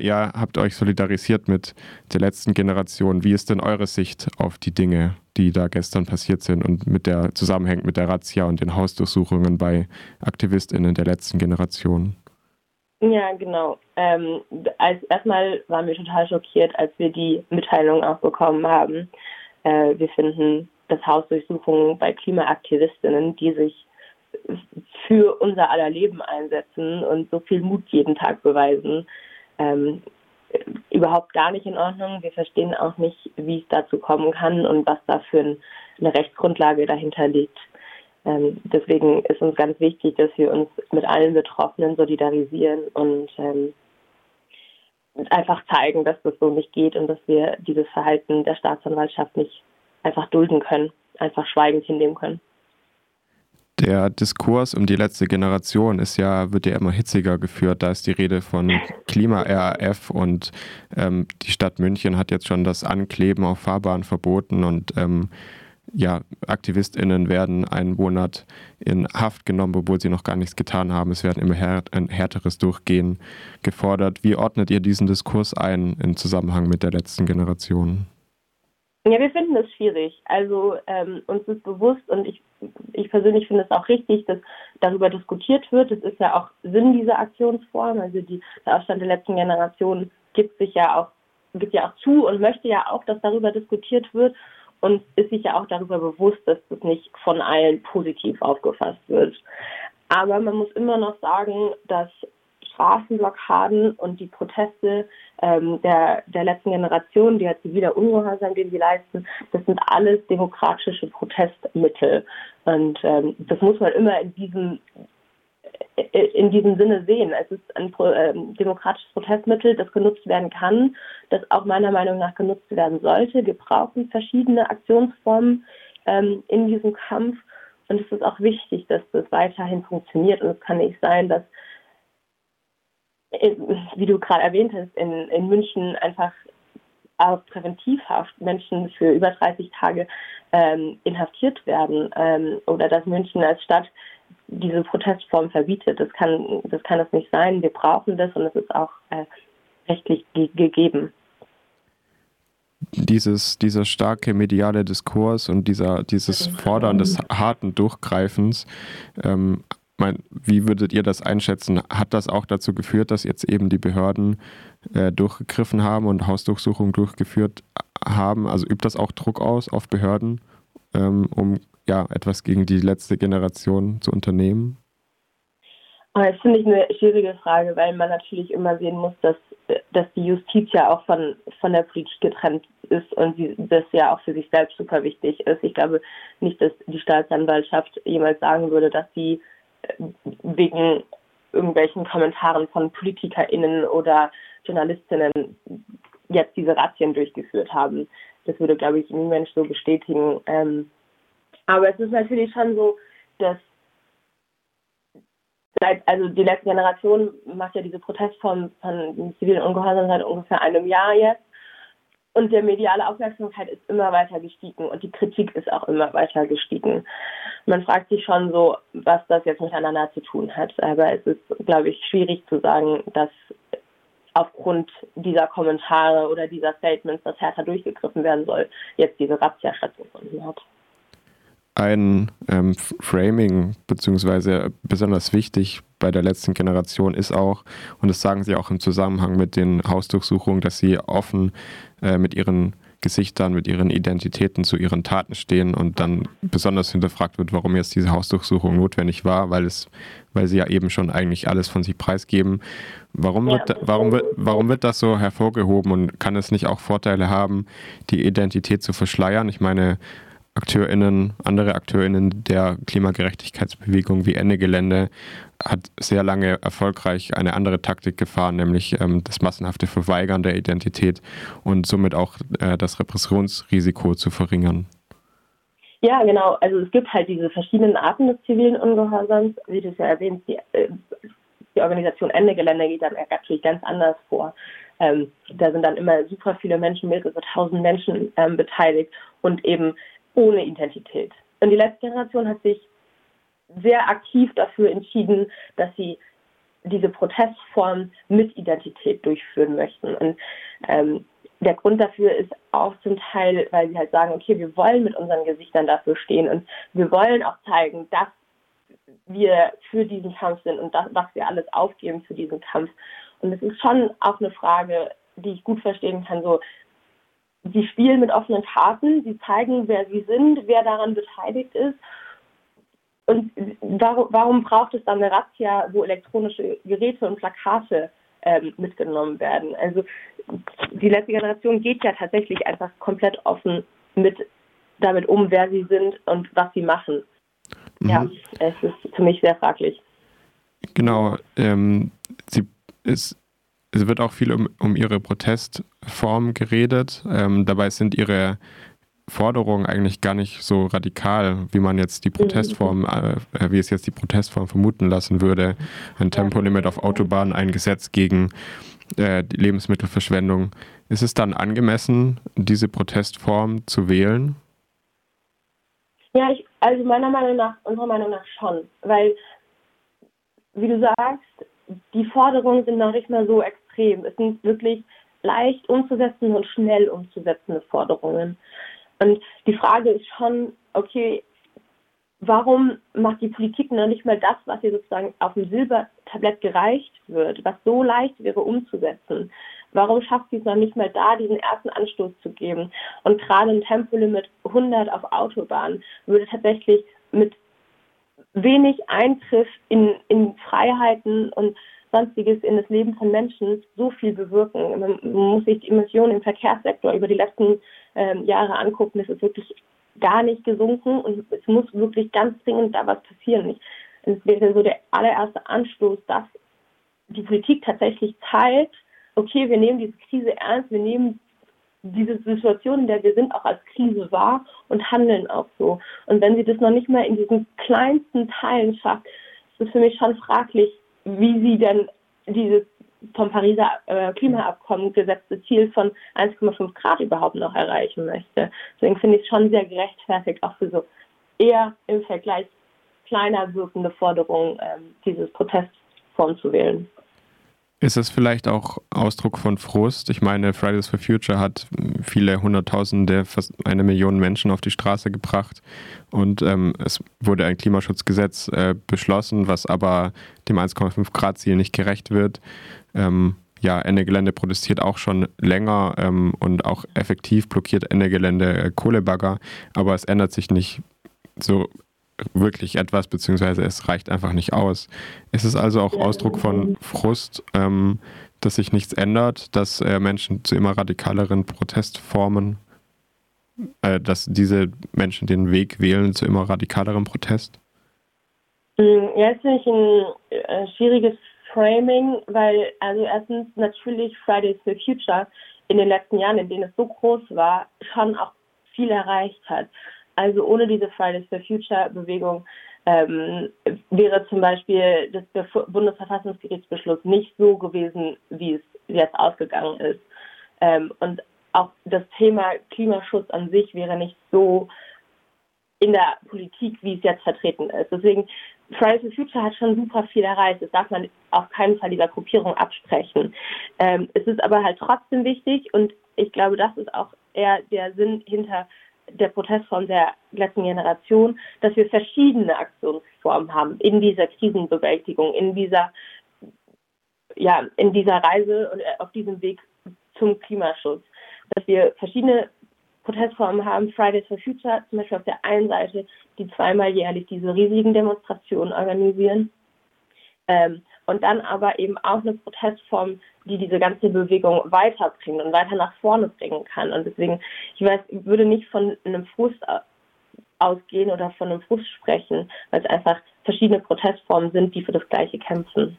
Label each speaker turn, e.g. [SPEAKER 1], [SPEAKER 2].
[SPEAKER 1] ihr habt euch solidarisiert mit der letzten Generation. Wie ist denn eure Sicht auf die Dinge, die da gestern passiert sind und mit der zusammenhängt mit der Razzia und den Hausdurchsuchungen bei AktivistInnen der letzten Generation?
[SPEAKER 2] Ja, genau. Ähm, als erstmal waren wir total schockiert, als wir die Mitteilung auch bekommen haben. Äh, wir finden, dass Hausdurchsuchungen bei Klimaaktivistinnen, die sich für unser aller Leben einsetzen und so viel Mut jeden Tag beweisen, ähm, überhaupt gar nicht in Ordnung. Wir verstehen auch nicht, wie es dazu kommen kann und was da für eine Rechtsgrundlage dahinter liegt. Ähm, deswegen ist uns ganz wichtig, dass wir uns mit allen Betroffenen solidarisieren und ähm, einfach zeigen, dass das so nicht geht und dass wir dieses Verhalten der Staatsanwaltschaft nicht einfach dulden können, einfach schweigend hinnehmen können.
[SPEAKER 1] Der Diskurs um die letzte Generation ist ja, wird ja immer hitziger geführt. Da ist die Rede von Klima-RAF und ähm, die Stadt München hat jetzt schon das Ankleben auf Fahrbahnen verboten und ähm, ja, AktivistInnen werden einen Monat in Haft genommen, obwohl sie noch gar nichts getan haben. Es werden immer här ein härteres Durchgehen gefordert. Wie ordnet ihr diesen Diskurs ein im Zusammenhang mit der letzten Generation?
[SPEAKER 2] Ja, wir finden das schwierig. Also ähm, uns ist bewusst und ich, ich persönlich finde es auch richtig, dass darüber diskutiert wird. Das ist ja auch Sinn dieser Aktionsform. Also die, der Aufstand der letzten Generation gibt sich ja auch gibt ja auch zu und möchte ja auch, dass darüber diskutiert wird und ist sich ja auch darüber bewusst, dass das nicht von allen positiv aufgefasst wird. Aber man muss immer noch sagen, dass Straßenblockaden und die Proteste ähm, der, der letzten Generation, die halt ziviler Ungehorsam, den sie leisten, das sind alles demokratische Protestmittel. Und ähm, das muss man immer in diesem in diesem Sinne sehen. Es ist ein äh, demokratisches Protestmittel, das genutzt werden kann, das auch meiner Meinung nach genutzt werden sollte. Wir brauchen verschiedene Aktionsformen ähm, in diesem Kampf und es ist auch wichtig, dass das weiterhin funktioniert. Und es kann nicht sein, dass, äh, wie du gerade erwähnt hast, in, in München einfach auf Präventivhaft Menschen für über 30 Tage ähm, inhaftiert werden ähm, oder dass München als Stadt diese Protestform verbietet. Das kann, das kann es nicht sein. Wir brauchen das und es ist auch äh, rechtlich ge gegeben.
[SPEAKER 1] Dieses, dieser starke mediale Diskurs und dieser, dieses Fordern des harten Durchgreifens, ähm, mein, wie würdet ihr das einschätzen? Hat das auch dazu geführt, dass jetzt eben die Behörden äh, durchgegriffen haben und Hausdurchsuchungen durchgeführt haben? Also übt das auch Druck aus auf Behörden, ähm, um ja, etwas gegen die letzte Generation zu unternehmen?
[SPEAKER 2] Das finde ich eine schwierige Frage, weil man natürlich immer sehen muss, dass, dass die Justiz ja auch von, von der Politik getrennt ist und sie, das ja auch für sich selbst super wichtig ist. Ich glaube nicht, dass die Staatsanwaltschaft jemals sagen würde, dass sie wegen irgendwelchen Kommentaren von PolitikerInnen oder JournalistInnen jetzt diese Razzien durchgeführt haben. Das würde, glaube ich, niemand so bestätigen. Ähm, aber es ist natürlich schon so, dass seit, also die letzte Generation macht ja diese Protestform von zivilen Ungehorsam seit ungefähr einem Jahr jetzt. Und der mediale Aufmerksamkeit ist immer weiter gestiegen und die Kritik ist auch immer weiter gestiegen. Man fragt sich schon so, was das jetzt miteinander zu tun hat. Aber es ist, glaube ich, schwierig zu sagen, dass aufgrund dieser Kommentare oder dieser Statements, dass härter durchgegriffen werden soll, jetzt diese Razzia stattgefunden hat
[SPEAKER 1] ein ähm, Framing, beziehungsweise besonders wichtig bei der letzten Generation ist auch, und das sagen sie auch im Zusammenhang mit den Hausdurchsuchungen, dass sie offen äh, mit ihren Gesichtern, mit ihren Identitäten zu ihren Taten stehen und dann besonders hinterfragt wird, warum jetzt diese Hausdurchsuchung notwendig war, weil es, weil sie ja eben schon eigentlich alles von sich preisgeben. Warum wird, warum, wird, warum wird das so hervorgehoben und kann es nicht auch Vorteile haben, die Identität zu verschleiern? Ich meine, AkteurInnen, andere AkteurInnen der Klimagerechtigkeitsbewegung wie Ende Gelände hat sehr lange erfolgreich eine andere Taktik gefahren, nämlich ähm, das massenhafte Verweigern der Identität und somit auch äh, das Repressionsrisiko zu verringern.
[SPEAKER 2] Ja, genau. Also es gibt halt diese verschiedenen Arten des zivilen Ungehorsams. Wie du es ja erwähnst, die, äh, die Organisation Ende Gelände geht dann natürlich ganz anders vor. Ähm, da sind dann immer super viele Menschen, mehrere tausend Menschen ähm, beteiligt und eben ohne Identität. Und die letzte Generation hat sich sehr aktiv dafür entschieden, dass sie diese Protestform mit Identität durchführen möchten. Und ähm, der Grund dafür ist auch zum Teil, weil sie halt sagen, okay, wir wollen mit unseren Gesichtern dafür stehen und wir wollen auch zeigen, dass wir für diesen Kampf sind und das, was wir alles aufgeben für diesen Kampf. Und es ist schon auch eine Frage, die ich gut verstehen kann, so, sie spielen mit offenen Karten, sie zeigen, wer sie sind, wer daran beteiligt ist. Und warum, warum braucht es dann eine Razzia, wo elektronische Geräte und Plakate ähm, mitgenommen werden? Also die letzte Generation geht ja tatsächlich einfach komplett offen mit damit um, wer sie sind und was sie machen. Mhm. Ja, es ist für mich sehr fraglich.
[SPEAKER 1] Genau, ähm, sie ist es wird auch viel um, um ihre Protestform geredet. Ähm, dabei sind ihre Forderungen eigentlich gar nicht so radikal, wie man jetzt die Protestform, äh, wie es jetzt die Protestform vermuten lassen würde. Ein Tempolimit auf Autobahnen, ein Gesetz gegen äh, die Lebensmittelverschwendung. Ist es dann angemessen, diese Protestform zu wählen?
[SPEAKER 2] Ja, ich, also meiner Meinung nach, unserer Meinung nach schon, weil, wie du sagst, die Forderungen sind noch nicht mehr so extrem. Es sind wirklich leicht umzusetzen und schnell umzusetzende Forderungen. Und die Frage ist schon, okay, warum macht die Politik noch nicht mal das, was ihr sozusagen auf dem Silbertablett gereicht wird, was so leicht wäre umzusetzen? Warum schafft sie es noch nicht mal da, diesen ersten Anstoß zu geben? Und gerade ein Tempolimit 100 auf Autobahnen würde tatsächlich mit wenig Eingriff in, in Freiheiten und sonstiges in das Leben von Menschen so viel bewirken. Man muss sich die Emissionen im Verkehrssektor über die letzten ähm, Jahre angucken. Es ist wirklich gar nicht gesunken und es muss wirklich ganz dringend da was passieren. es wäre so der allererste Anstoß, dass die Politik tatsächlich teilt, okay, wir nehmen diese Krise ernst, wir nehmen diese Situation, in der wir sind, auch als Krise wahr und handeln auch so. Und wenn sie das noch nicht mal in diesen kleinsten Teilen schafft, ist es für mich schon fraglich, wie sie denn dieses vom Pariser äh, Klimaabkommen gesetzte Ziel von 1,5 Grad überhaupt noch erreichen möchte. Deswegen finde ich es schon sehr gerechtfertigt, auch für so eher im Vergleich kleiner wirkende Forderungen ähm, dieses Protestform zu wählen.
[SPEAKER 1] Ist es vielleicht auch Ausdruck von Frust? Ich meine, Fridays for Future hat viele Hunderttausende, fast eine Million Menschen auf die Straße gebracht und ähm, es wurde ein Klimaschutzgesetz äh, beschlossen, was aber dem 1,5 Grad Ziel nicht gerecht wird. Ähm, ja, Ende Gelände protestiert auch schon länger ähm, und auch effektiv blockiert Ende Gelände äh, Kohlebagger, aber es ändert sich nicht so wirklich etwas, beziehungsweise es reicht einfach nicht aus. Ist es also auch Ausdruck von Frust, ähm, dass sich nichts ändert, dass äh, Menschen zu immer radikaleren Protestformen, äh, dass diese Menschen den Weg wählen zu immer radikaleren Protest?
[SPEAKER 2] Mm, ja, ist finde ein äh, schwieriges Framing, weil also erstens natürlich Fridays for Future in den letzten Jahren, in denen es so groß war, schon auch viel erreicht hat. Also ohne diese Fridays for Future Bewegung ähm, wäre zum Beispiel das Bundesverfassungsgerichtsbeschluss nicht so gewesen, wie es jetzt ausgegangen ist. Ähm, und auch das Thema Klimaschutz an sich wäre nicht so in der Politik, wie es jetzt vertreten ist. Deswegen, Fridays for Future hat schon super viel erreicht. Das darf man auf keinen Fall dieser Gruppierung absprechen. Ähm, es ist aber halt trotzdem wichtig und ich glaube, das ist auch eher der Sinn hinter der Protestform der letzten Generation, dass wir verschiedene Aktionsformen haben in dieser Krisenbewältigung, in dieser, ja, in dieser Reise und äh, auf diesem Weg zum Klimaschutz. Dass wir verschiedene Protestformen haben, Fridays for Future zum Beispiel auf der einen Seite, die zweimal jährlich diese riesigen Demonstrationen organisieren. Ähm, und dann aber eben auch eine Protestform, die diese ganze Bewegung weiterbringt und weiter nach vorne bringen kann. Und deswegen, ich weiß, ich würde nicht von einem Frust ausgehen oder von einem Frust sprechen, weil es einfach verschiedene Protestformen sind, die für das Gleiche kämpfen.